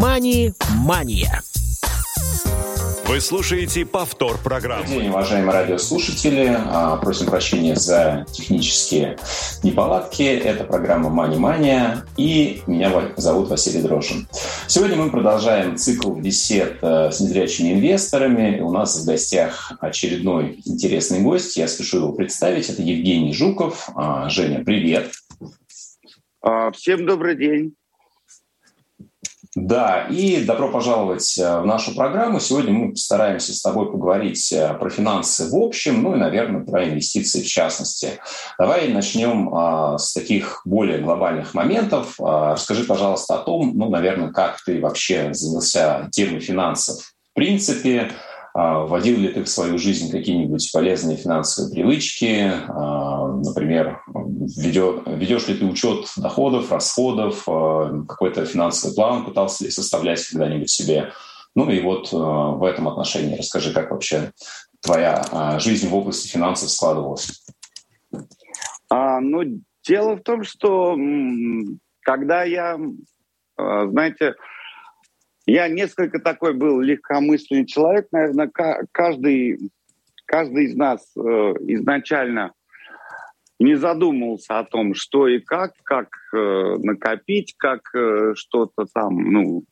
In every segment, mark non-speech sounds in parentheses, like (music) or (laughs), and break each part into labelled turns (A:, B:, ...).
A: «Мани-мания».
B: Вы слушаете повтор программы.
C: Добрый день, уважаемые радиослушатели. А, просим прощения за технические неполадки. Это программа «Мани Мания» и меня зовут Василий Дрожин. Сегодня мы продолжаем цикл бесед э, с незрячими инвесторами. У нас в гостях очередной интересный гость. Я спешу его представить. Это Евгений Жуков. А, Женя, привет.
D: А, всем добрый день.
C: Да, и добро пожаловать э, в нашу программу. Сегодня мы постараемся с тобой поговорить э, про финансы в общем, ну и, наверное, про инвестиции в частности. Давай начнем а, с таких более глобальных моментов. А, расскажи, пожалуйста, о том, ну, наверное, как ты вообще занялся темой финансов в принципе, вводил ли ты в свою жизнь какие-нибудь полезные финансовые привычки? А, например, ведешь ли ты учет доходов, расходов, а, какой-то финансовый план пытался ли составлять когда-нибудь себе? Ну и вот в этом отношении расскажи, как вообще твоя жизнь в области финансов складывалась.
D: А, ну, дело в том, что когда я, знаете, я несколько такой был легкомысленный человек. Наверное, каждый, каждый из нас э, изначально не задумывался о том, что и как, как э, накопить, как э, что-то там, ну,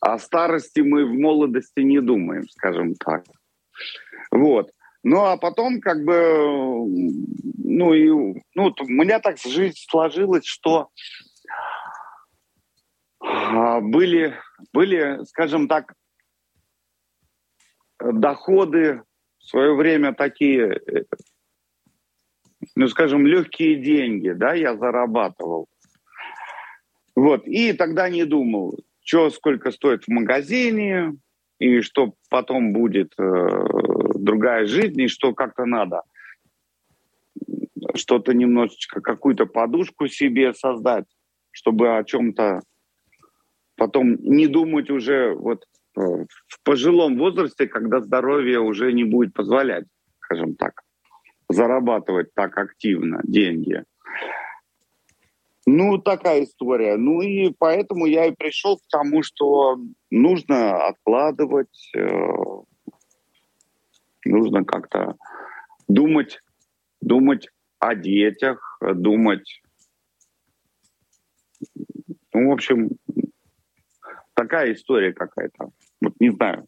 D: о старости мы в молодости не думаем, скажем так. Вот. Ну, а потом, как бы, ну, и, ну, у меня так жизнь сложилась, что были, были, скажем так, доходы в свое время такие, ну, скажем, легкие деньги, да, я зарабатывал. Вот, и тогда не думал, что сколько стоит в магазине, и что потом будет э, другая жизнь, и что как-то надо что-то немножечко, какую-то подушку себе создать, чтобы о чем-то потом не думать уже вот э, в пожилом возрасте, когда здоровье уже не будет позволять, скажем так, зарабатывать так активно деньги. Ну, такая история. Ну и поэтому я и пришел к тому, что нужно откладывать, э, нужно как-то думать, думать о детях, думать. Ну, в общем, такая история какая-то. Вот не знаю.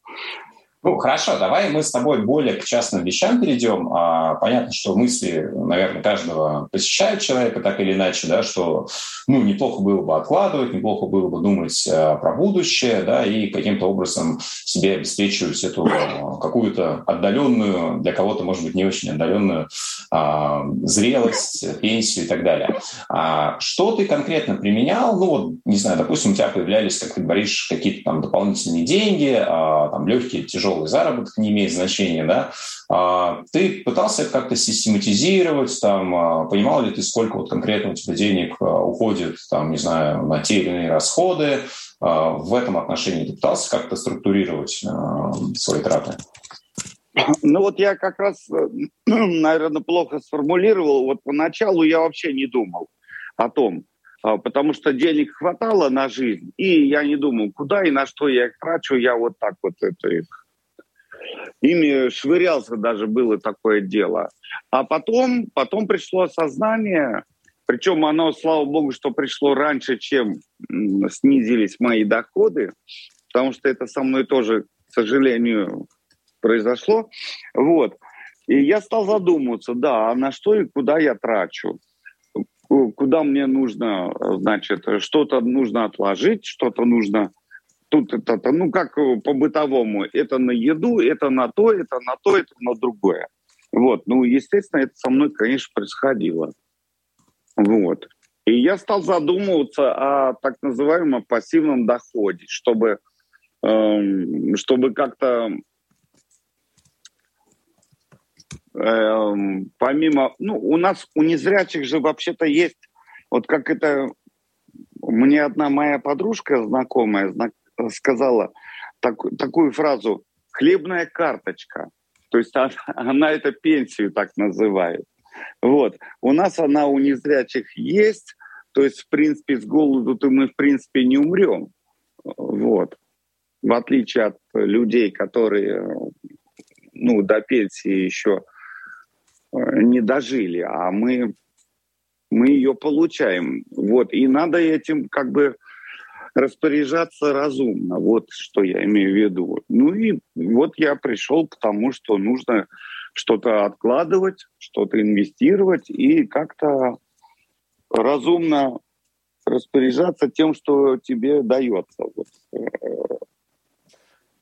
C: Ну, хорошо, давай мы с тобой более к частным вещам перейдем. А, понятно, что мысли, наверное, каждого посещают человека так или иначе, да, что ну, неплохо было бы откладывать, неплохо было бы думать а, про будущее, да, и каким-то образом себе обеспечивать эту а, какую-то отдаленную, для кого-то, может быть, не очень отдаленную а, зрелость, пенсию и так далее. А, что ты конкретно применял? Ну, вот, не знаю, допустим, у тебя появлялись, как ты говоришь, какие-то там дополнительные деньги, а, там легкие, тяжелые тяжелый заработок не имеет значения, да, а, ты пытался как-то систематизировать, там, а, понимал ли ты, сколько вот конкретно у тебя денег а, уходит, там, не знаю, на те или иные расходы, в этом отношении ты пытался как-то структурировать свои траты?
D: Ну вот я как раз, (clears throat) наверное, плохо сформулировал. Вот поначалу я вообще не думал о том, потому что денег хватало на жизнь, и я не думал, куда и на что я их трачу, я вот так вот это их ими швырялся даже было такое дело. А потом, потом пришло осознание, причем оно, слава богу, что пришло раньше, чем снизились мои доходы, потому что это со мной тоже, к сожалению, произошло. Вот. И я стал задумываться, да, а на что и куда я трачу? Куда мне нужно, значит, что-то нужно отложить, что-то нужно тут это, ну как по-бытовому, это на еду, это на то, это на то, это на другое. Вот, ну, естественно, это со мной, конечно, происходило. Вот. И я стал задумываться о так называемом пассивном доходе, чтобы, эм, чтобы как-то эм, помимо... Ну, у нас, у незрячих же вообще-то есть, вот как это... Мне одна моя подружка знакомая, знак, сказала так, такую фразу «хлебная карточка». То есть она, она это пенсию так называет. Вот. У нас она у незрячих есть, то есть, в принципе, с голоду-то мы, в принципе, не умрем. Вот. В отличие от людей, которые ну, до пенсии еще э, не дожили, а мы, мы ее получаем. Вот. И надо этим как бы распоряжаться разумно. Вот что я имею в виду. Ну и вот я пришел к тому, что нужно что-то откладывать, что-то инвестировать и как-то разумно распоряжаться тем, что тебе дается. Вот.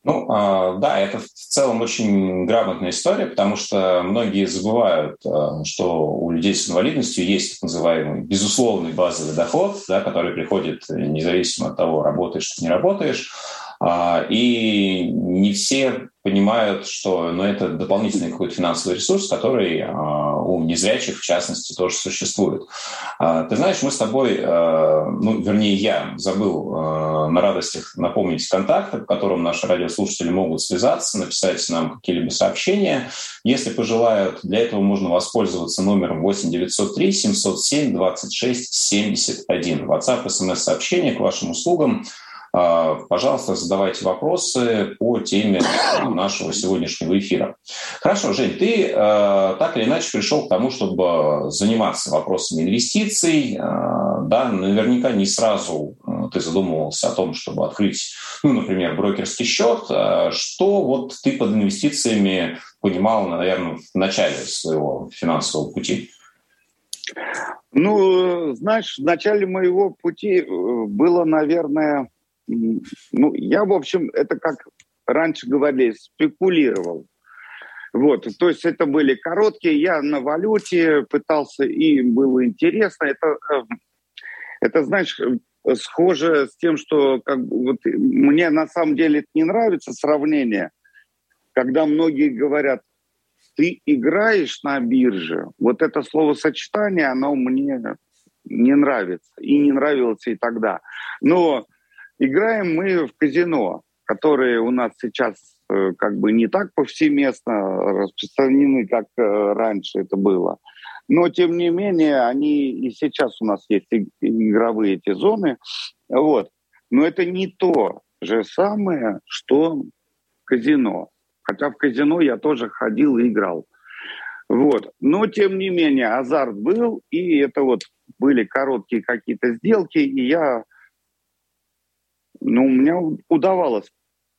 C: Ну, а, да, это в целом очень грамотная история, потому что многие забывают, а, что у людей с инвалидностью есть так называемый безусловный базовый доход, да, который приходит независимо от того, работаешь ты не работаешь. А, и не все понимают, что ну, это дополнительный какой-то финансовый ресурс, который а, у незрячих, в частности, тоже существует. А, ты знаешь, мы с тобой, ну, вернее, я забыл на радостях напомнить контакты, по которым наши радиослушатели могут связаться, написать нам какие-либо сообщения. Если пожелают, для этого можно воспользоваться номером 8 903 707 26 71. WhatsApp, смс-сообщение к вашим услугам – пожалуйста, задавайте вопросы по теме нашего сегодняшнего эфира. Хорошо, Жень, ты э, так или иначе пришел к тому, чтобы заниматься вопросами инвестиций. Э, да, наверняка не сразу э, ты задумывался о том, чтобы открыть, ну, например, брокерский счет. Что вот ты под инвестициями понимал, наверное, в начале своего финансового пути?
D: Ну, знаешь, в начале моего пути было, наверное, ну, я, в общем, это как раньше говорили, спекулировал. Вот, то есть это были короткие, я на валюте пытался, и было интересно. Это, э, это знаешь, схоже с тем, что как, вот, мне на самом деле это не нравится сравнение, когда многие говорят, ты играешь на бирже. Вот это словосочетание, оно мне не нравится. И не нравилось и тогда. Но Играем мы в казино, которые у нас сейчас э, как бы не так повсеместно распространены, как э, раньше это было. Но, тем не менее, они и сейчас у нас есть игровые эти зоны. Вот. Но это не то же самое, что казино. Хотя в казино я тоже ходил и играл. Вот. Но, тем не менее, азарт был, и это вот были короткие какие-то сделки, и я ну, меня удавалось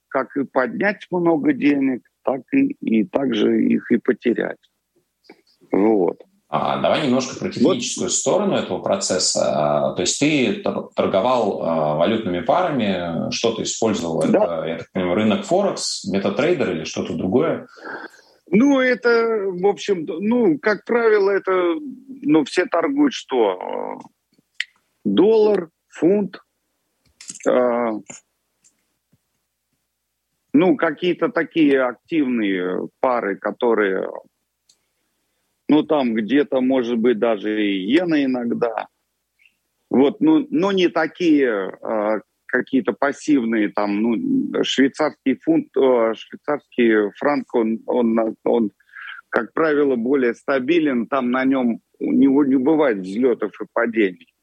D: как и поднять много денег, так и, и также их и потерять. Вот.
C: А, давай немножко про техническую вот. сторону этого процесса. А, то есть ты торговал а, валютными парами, что ты использовал? Да. Это, я так понимаю, рынок Форекс, метатрейдер или что-то другое?
D: Ну, это, в общем, ну, как правило, это, ну, все торгуют что? Доллар, фунт, ну, какие-то такие активные пары, которые, ну, там где-то, может быть, даже и иена иногда. Вот, ну, но не такие э, какие-то пассивные, там, ну, швейцарский фунт, э, швейцарский франк, он, он, он, как правило, более стабилен, там на нем у него не бывает взлетов и падений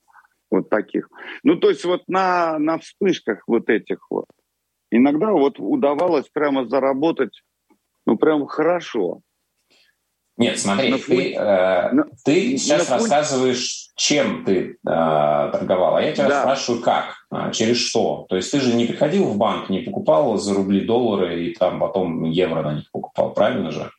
D: вот таких. Ну, то есть вот на, на вспышках вот этих вот. Иногда вот удавалось прямо заработать, ну, прям хорошо.
C: Нет, смотри, на ты, э, на, ты сейчас на рассказываешь, чем ты э, торговал, а я тебя да. спрашиваю, как, э, через что. То есть ты же не приходил в банк, не покупал за рубли доллары и там потом евро на них покупал, правильно же?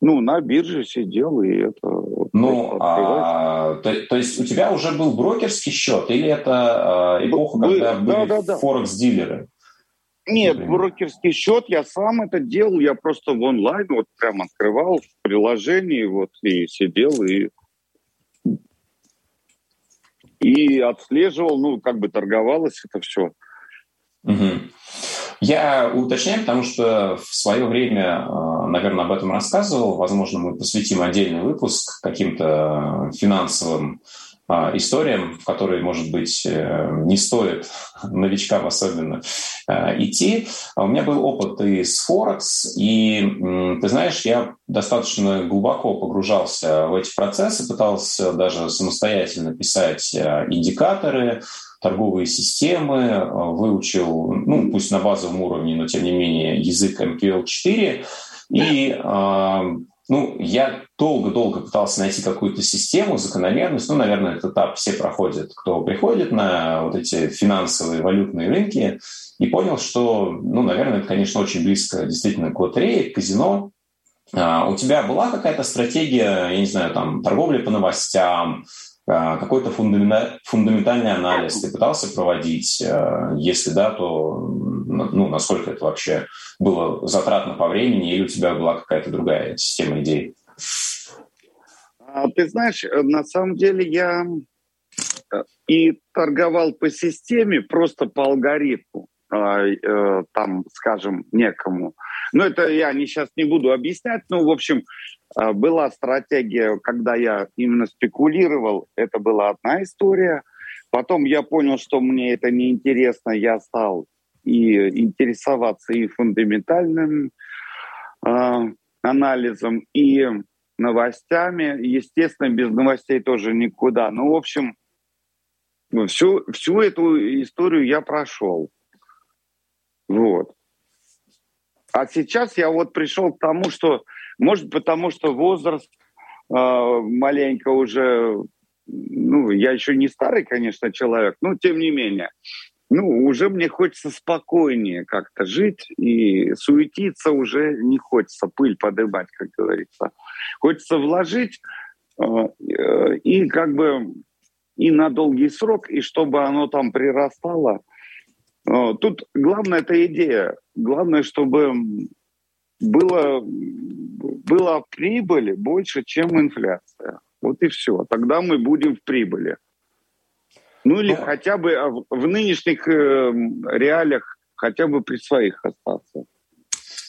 D: Ну, на бирже сидел, и это...
C: Ну, а, то, то есть у тебя уже был брокерский счет, или это а, эпоха, Вы, когда были да, да, форекс-дилеры?
D: Нет, например? брокерский счет я сам это делал, я просто в онлайн вот прям открывал в приложении вот и сидел и и отслеживал, ну как бы торговалось это все.
C: Угу. Я уточняю, потому что в свое время, э, наверное, об этом рассказывал. Возможно, мы посвятим отдельный выпуск каким-то финансовым э, историям, в которые, может быть, э, не стоит (laughs) новичкам особенно идти. А у меня был опыт и с Форекс, и, ты знаешь, я достаточно глубоко погружался в эти процессы, пытался даже самостоятельно писать индикаторы, торговые системы, выучил, ну, пусть на базовом уровне, но тем не менее, язык MQL4. И ну, я долго-долго пытался найти какую-то систему, закономерность. Ну, наверное, этот этап все проходят, кто приходит на вот эти финансовые валютные рынки, и понял, что, ну, наверное, это, конечно, очень близко действительно к лотерее, к казино. А, у тебя была какая-то стратегия, я не знаю, там, торговли по новостям, а, какой-то фундаментальный анализ ты пытался проводить? А, если да, то ну, насколько это вообще было затратно по времени, или у тебя была какая-то другая система идей?
D: А, ты знаешь, на самом деле я э, и торговал по системе, просто по алгоритму, э, там, скажем, некому. Но это я не, сейчас не буду объяснять. Ну, в общем, а, была стратегия, когда я именно спекулировал, это была одна история. Потом я понял, что мне это неинтересно, я стал и интересоваться и фундаментальным э, анализом, и новостями. Естественно, без новостей тоже никуда. Ну, в общем, всю, всю эту историю я прошел. Вот. А сейчас я вот пришел к тому, что может, потому что возраст э, маленько уже, ну, я еще не старый, конечно, человек, но тем не менее, ну, уже мне хочется спокойнее как-то жить, и суетиться уже не хочется, пыль подымать, как говорится. Хочется вложить э, и как бы и на долгий срок, и чтобы оно там прирастало. Тут главное это идея. Главное, чтобы было, была прибыль больше, чем инфляция. Вот и все. Тогда мы будем в прибыли. Ну или ну, хотя бы а, в нынешних э, реалиях хотя бы при своих остаться.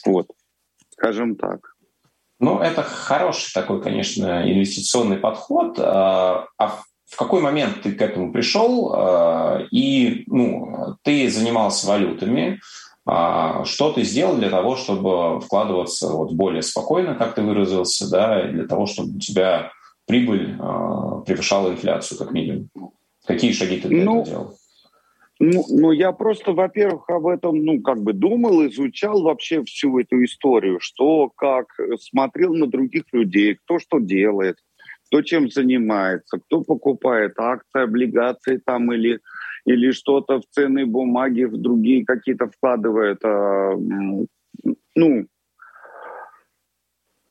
D: Вот, скажем так.
C: Ну, это хороший такой, конечно, инвестиционный подход. А, а в какой момент ты к этому пришел? А, и ну, ты занимался валютами, а, что ты сделал для того, чтобы вкладываться вот более спокойно, как ты выразился, да, для того, чтобы у тебя прибыль э, превышала инфляцию, как минимум? Какие шаги ты для ну, этого делал?
D: Ну, ну, я просто, во-первых, об этом, ну, как бы думал, изучал вообще всю эту историю, что, как, смотрел на других людей, кто что делает, кто чем занимается, кто покупает акции, облигации там или или что-то в ценные бумаги, в другие какие-то вкладывает, а, ну,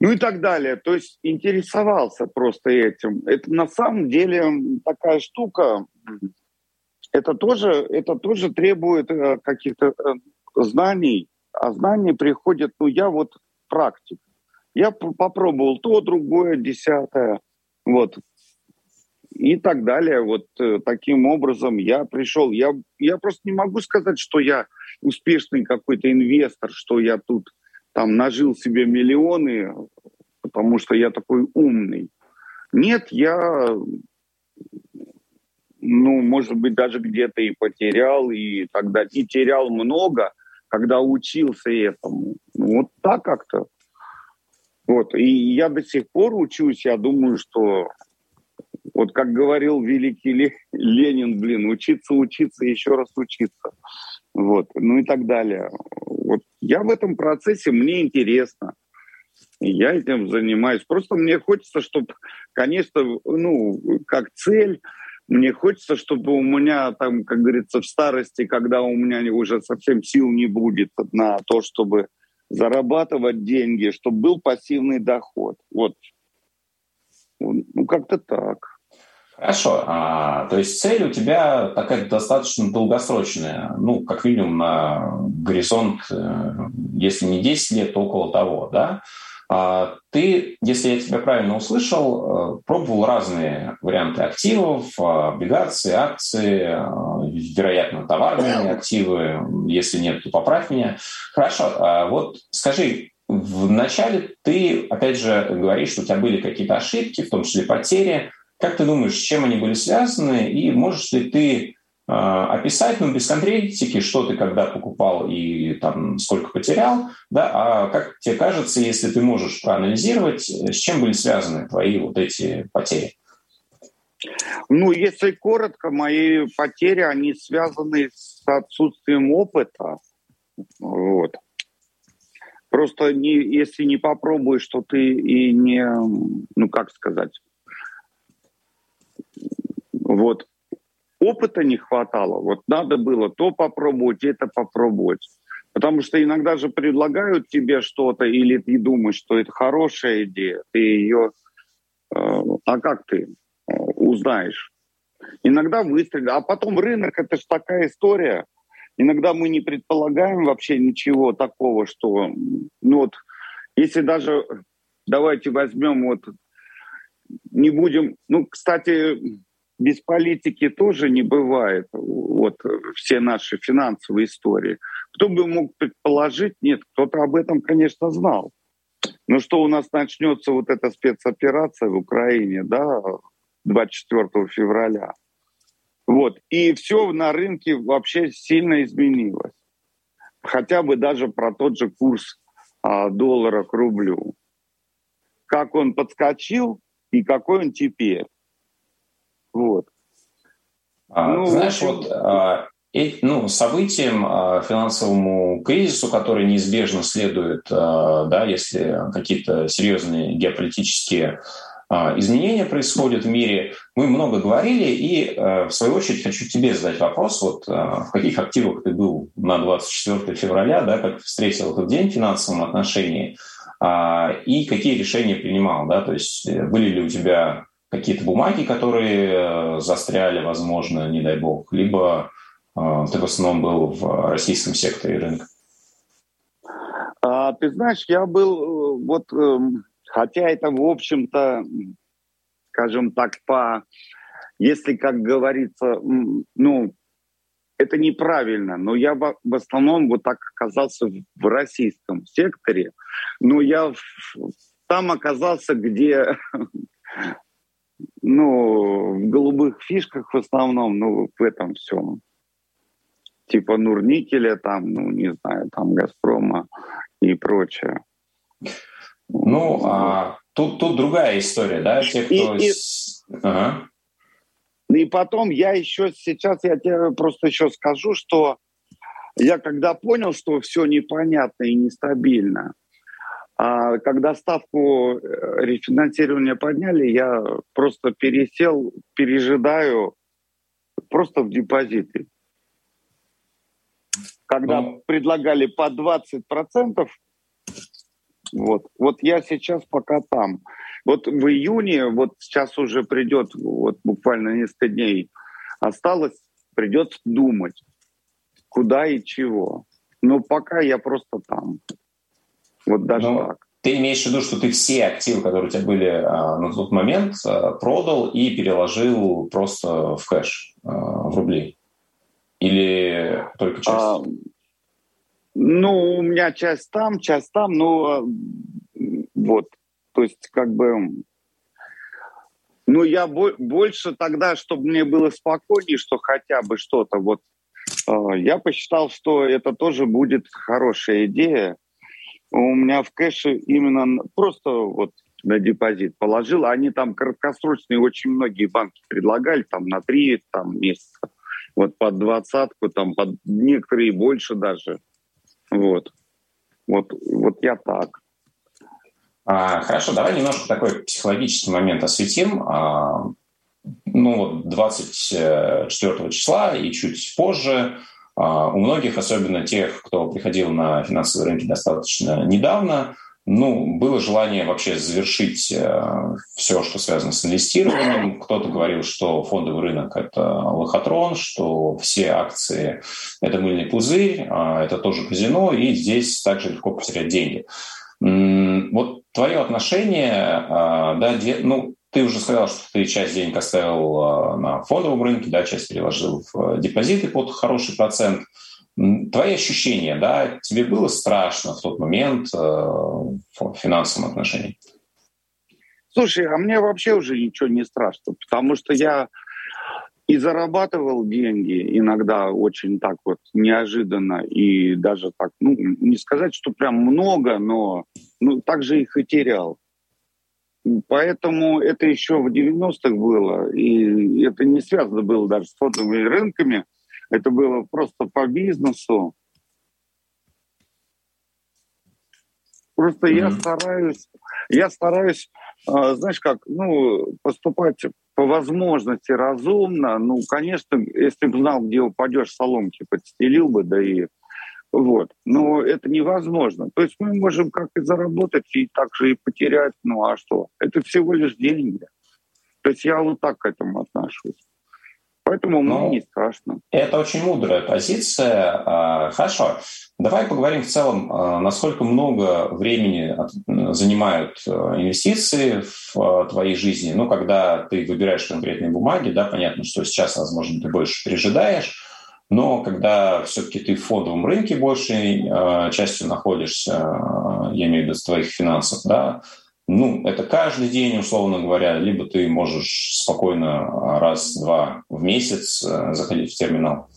D: ну и так далее. То есть интересовался просто этим. Это на самом деле такая штука, это тоже, это тоже требует э, каких-то э, знаний, а знания приходят, ну я вот практик. Я попробовал то, другое, десятое. Вот и так далее. Вот э, таким образом я пришел. Я, я просто не могу сказать, что я успешный какой-то инвестор, что я тут там нажил себе миллионы, потому что я такой умный. Нет, я, ну, может быть, даже где-то и потерял, и тогда и терял много, когда учился этому. Вот так как-то. Вот. И я до сих пор учусь, я думаю, что вот как говорил великий Ленин, блин, учиться, учиться, еще раз учиться. Вот, ну и так далее. Вот я в этом процессе, мне интересно. Я этим занимаюсь. Просто мне хочется, чтобы, конечно, ну, как цель, мне хочется, чтобы у меня там, как говорится, в старости, когда у меня уже совсем сил не будет на то, чтобы зарабатывать деньги, чтобы был пассивный доход. Вот. Ну, как-то так.
C: Хорошо. А, то есть цель у тебя такая достаточно долгосрочная, ну, как минимум на горизонт, э, если не 10 лет, то около того, да? А ты, если я тебя правильно услышал, э, пробовал разные варианты активов, облигации, акции, э, вероятно, товарные активы. Если нет, то поправь меня. Хорошо. А вот скажи, Вначале ты, опять же, говоришь, что у тебя были какие-то ошибки, в том числе потери. Как ты думаешь, с чем они были связаны? И можешь ли ты описать, ну, без конкретики, что ты когда покупал и там сколько потерял, да, а как тебе кажется, если ты можешь проанализировать, с чем были связаны твои вот эти потери?
D: Ну, если коротко, мои потери, они связаны с отсутствием опыта. Вот. Просто не, если не попробуешь, то ты и не, ну как сказать, вот опыта не хватало. Вот надо было то попробовать, это попробовать. Потому что иногда же предлагают тебе что-то, или ты думаешь, что это хорошая идея, ты ее... Э, а как ты э, узнаешь? Иногда выстрелили. А потом рынок, это же такая история. Иногда мы не предполагаем вообще ничего такого, что... Ну вот, если даже... Давайте возьмем вот... Не будем... Ну, кстати, без политики тоже не бывает. Вот все наши финансовые истории. Кто бы мог предположить? Нет, кто-то об этом, конечно, знал. Но что у нас начнется вот эта спецоперация в Украине, да, 24 февраля. Вот. И все на рынке вообще сильно изменилось. Хотя бы даже про тот же курс а, доллара к рублю. Как он подскочил и какой он теперь. Вот.
C: А, ну, знаешь, вот а, и, ну, событиям, а, финансовому кризису, который неизбежно следует, а, да, если какие-то серьезные геополитические а, изменения происходят в мире. Мы много говорили, и а, в свою очередь хочу тебе задать вопрос, вот а, в каких активах ты был на 24 февраля, да, как встретил этот день в финансовом отношении, и какие решения принимал, да, то есть были ли у тебя какие-то бумаги, которые э, застряли, возможно, не дай бог, либо э, ты в основном был в российском секторе рынка?
D: А, ты знаешь, я был э, вот, эм, хотя это, в общем-то, скажем так, по, если, как говорится, ну, это неправильно, но я в, основном вот так оказался в российском секторе, но я там оказался, где (laughs) ну, в голубых фишках в основном, ну, в этом всем. Типа Нурникеля, там, ну, не знаю, там Газпрома и прочее.
C: Ну, а, тут, тут другая история, да? Те, кто... И, и... Ага.
D: и потом я еще сейчас, я тебе просто еще скажу, что я когда понял, что все непонятно и нестабильно, а когда ставку э, рефинансирования подняли, я просто пересел, пережидаю просто в депозиты. Когда ну... предлагали по 20%, вот, вот я сейчас пока там. Вот в июне, вот сейчас уже придет, вот буквально несколько дней осталось, придется думать, куда и чего. Но пока я просто там. Вот даже
C: ну, так. Ты имеешь в виду, что ты все активы, которые у тебя были а, на тот момент, а, продал и переложил просто в кэш, а, в рубли? Или только часть? А,
D: ну, у меня часть там, часть там, но вот, то есть как бы... Ну, я бо- больше тогда, чтобы мне было спокойнее, что хотя бы что-то вот... Э, я посчитал, что это тоже будет хорошая идея, у меня в кэше именно просто вот на депозит положил. Они там краткосрочные, очень многие банки предлагали, там на три там, месяца. Вот под двадцатку, там под некоторые больше даже. Вот. Вот, вот я так.
C: А, хорошо, давай немножко такой психологический момент осветим. А, ну, 24 числа и чуть позже у многих, особенно тех, кто приходил на финансовые рынки достаточно недавно, ну, было желание вообще завершить э, все, что связано с инвестированием. Кто-то говорил, что фондовый рынок – это лохотрон, что все акции – это мыльный пузырь, э, это тоже казино, и здесь также легко потерять деньги. Вот твое отношение, э, да, де, ну, ты уже сказал, что ты часть денег оставил а, на фондовом рынке, да, часть переложил в депозиты под хороший процент. Твои ощущения, да, тебе было страшно в тот момент э, в финансовом отношении?
D: Слушай, а мне вообще уже ничего не страшно, потому что я и зарабатывал деньги иногда очень так вот неожиданно и даже так, ну, не сказать, что прям много, но ну, так же их и терял. Поэтому это еще в 90-х было, и это не связано было даже с фондовыми рынками, это было просто по бизнесу. Просто mm-hmm. я стараюсь, я стараюсь, э, знаешь как, ну, поступать по возможности разумно. Ну, конечно, если бы знал, где упадешь, соломки подстелил бы, да и вот. Но это невозможно. То есть мы можем как и заработать, и также и потерять. Ну а что? Это всего лишь деньги. То есть я вот так к этому отношусь. Поэтому мне ну, не страшно.
C: Это очень мудрая позиция. А, хорошо. Давай поговорим в целом, а, насколько много времени занимают а, инвестиции в твоей жизни. Ну, когда ты выбираешь конкретные бумаги, да, понятно, что сейчас, возможно, ты больше пережидаешь, но когда все-таки ты в фондовом рынке большей частью находишься, я имею в виду твоих финансов, да, ну, это каждый день, условно говоря, либо ты можешь спокойно раз-два в месяц э, заходить в терминал.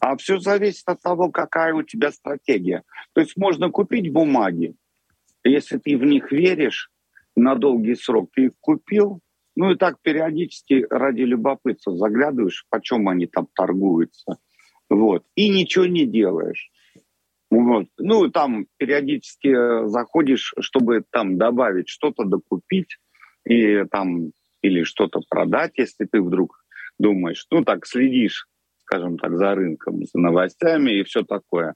D: А все зависит от того, какая у тебя стратегия. То есть можно купить бумаги, если ты в них веришь на долгий срок, ты их купил, ну и так периодически ради любопытства заглядываешь, почем они там торгуются, вот, и ничего не делаешь. Вот. Ну, там периодически э, заходишь, чтобы там добавить что-то, докупить, и там или что-то продать, если ты вдруг думаешь, ну, так следишь, скажем так, за рынком, за новостями и все такое.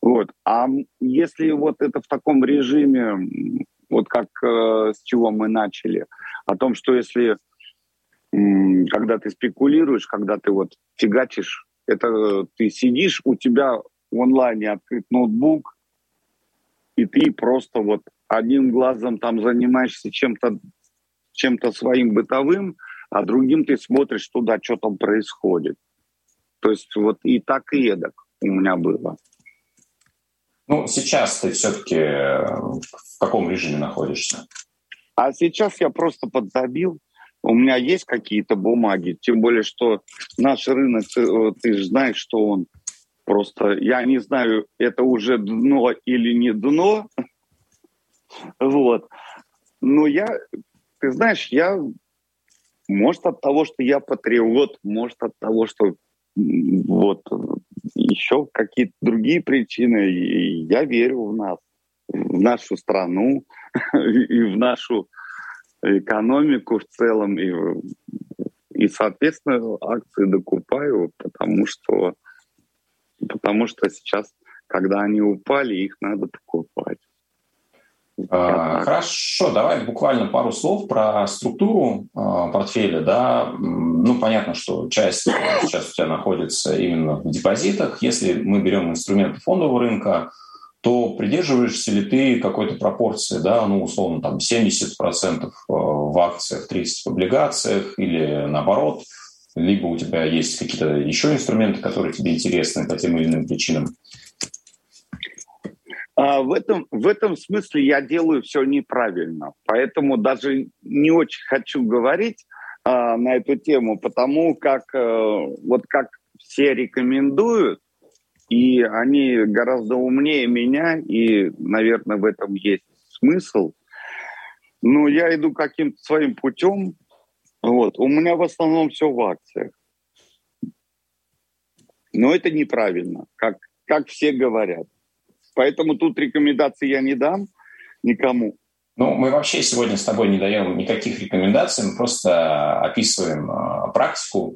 D: Вот. А если вот это в таком режиме, вот как э, с чего мы начали, о том, что если э, когда ты спекулируешь, когда ты вот фигачишь, это ты сидишь, у тебя в онлайне открыт ноутбук, и ты просто вот одним глазом там занимаешься чем-то чем-то своим бытовым, а другим ты смотришь туда, что там происходит. То есть вот и так, и эдак у меня было.
C: Ну, сейчас ты все-таки в каком режиме находишься?
D: А сейчас я просто подзабил. У меня есть какие-то бумаги, тем более, что наш рынок, ты, ты же знаешь, что он Просто я не знаю, это уже дно или не дно. Вот. Но я, ты знаешь, я, может от того, что я патриот, может от того, что вот еще какие-то другие причины. Я верю в нас, в нашу страну (laughs) и в нашу экономику в целом. И, и соответственно, акции докупаю, потому что потому что сейчас, когда они упали, их надо покупать.
C: А, хорошо, давай буквально пару слов про структуру а, портфеля. Да? Ну, понятно, что часть сейчас у тебя находится именно в депозитах. Если мы берем инструменты фондового рынка, то придерживаешься ли ты какой-то пропорции, да, ну, условно, там 70% в акциях, 30% в облигациях или наоборот – либо у тебя есть какие-то еще инструменты, которые тебе интересны по тем или иным причинам?
D: А, в, этом, в этом смысле я делаю все неправильно. Поэтому даже не очень хочу говорить а, на эту тему, потому как а, вот как все рекомендуют, и они гораздо умнее меня, и, наверное, в этом есть смысл. Но я иду каким-то своим путем, вот. У меня в основном все в акциях. Но это неправильно, как, как все говорят. Поэтому тут рекомендаций я не дам никому.
C: Ну, мы вообще сегодня с тобой не даем никаких рекомендаций, мы просто описываем э, практику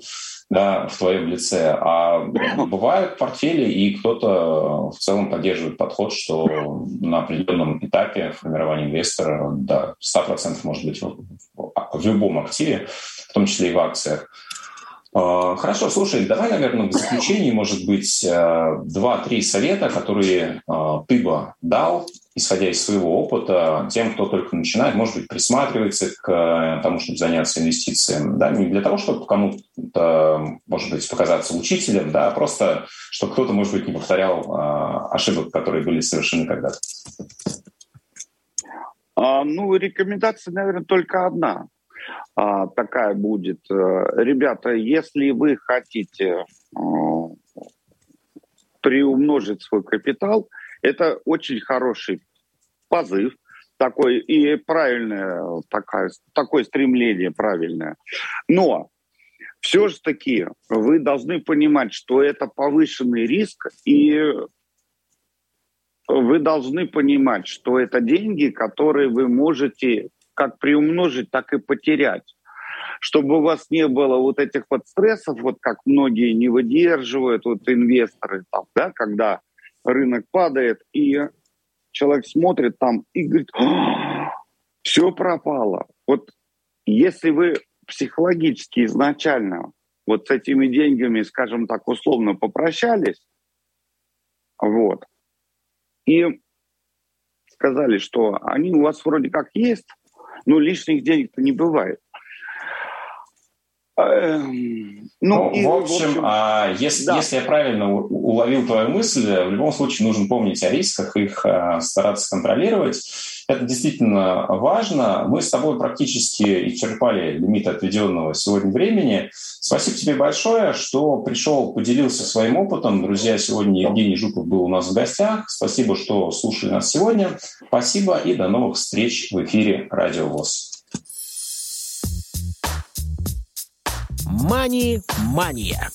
C: да, в твоем лице. А бывают портфели, и кто-то в целом поддерживает подход, что на определенном этапе формирования инвестора, да, 100% может быть в, в любом активе, в том числе и в акциях. А, хорошо, слушай, давай, наверное, в заключении, может быть, э, два-три совета, которые э, ты бы дал, исходя из своего опыта, тем, кто только начинает, может быть, присматривается к э, тому, чтобы заняться инвестициями. Да? Не для того, чтобы кому-то, может быть, показаться учителем, да, а просто, чтобы кто-то, может быть, не повторял ошибок, которые были совершены когда-то.
D: А, ну, рекомендация, наверное, только одна а, такая будет. Э, ребята, если вы хотите а, приумножить свой капитал, это очень хороший позыв, такое и правильное такое, такое стремление правильное. Но все же таки вы должны понимать, что это повышенный риск, и вы должны понимать, что это деньги, которые вы можете как приумножить, так и потерять. Чтобы у вас не было вот этих вот стрессов, вот как многие не выдерживают, вот инвесторы, там, да, когда рынок падает, и человек смотрит там и говорит, все пропало. Вот если вы психологически изначально вот с этими деньгами, скажем так, условно попрощались, вот, и сказали, что они у вас вроде как есть, но лишних денег-то не бывает.
C: Эм, ну, ну и, в, общем, в общем а, если, да. если я правильно уловил твою мысль, в любом случае нужно помнить о рисках, их а, стараться контролировать. Это действительно важно. Мы с тобой практически исчерпали лимит отведенного сегодня времени. Спасибо тебе большое, что пришел, поделился своим опытом. Друзья, сегодня Евгений Жуков был у нас в гостях. Спасибо, что слушали нас сегодня. Спасибо и до новых встреч в эфире Радио ВОЗ.
A: Мани-мания.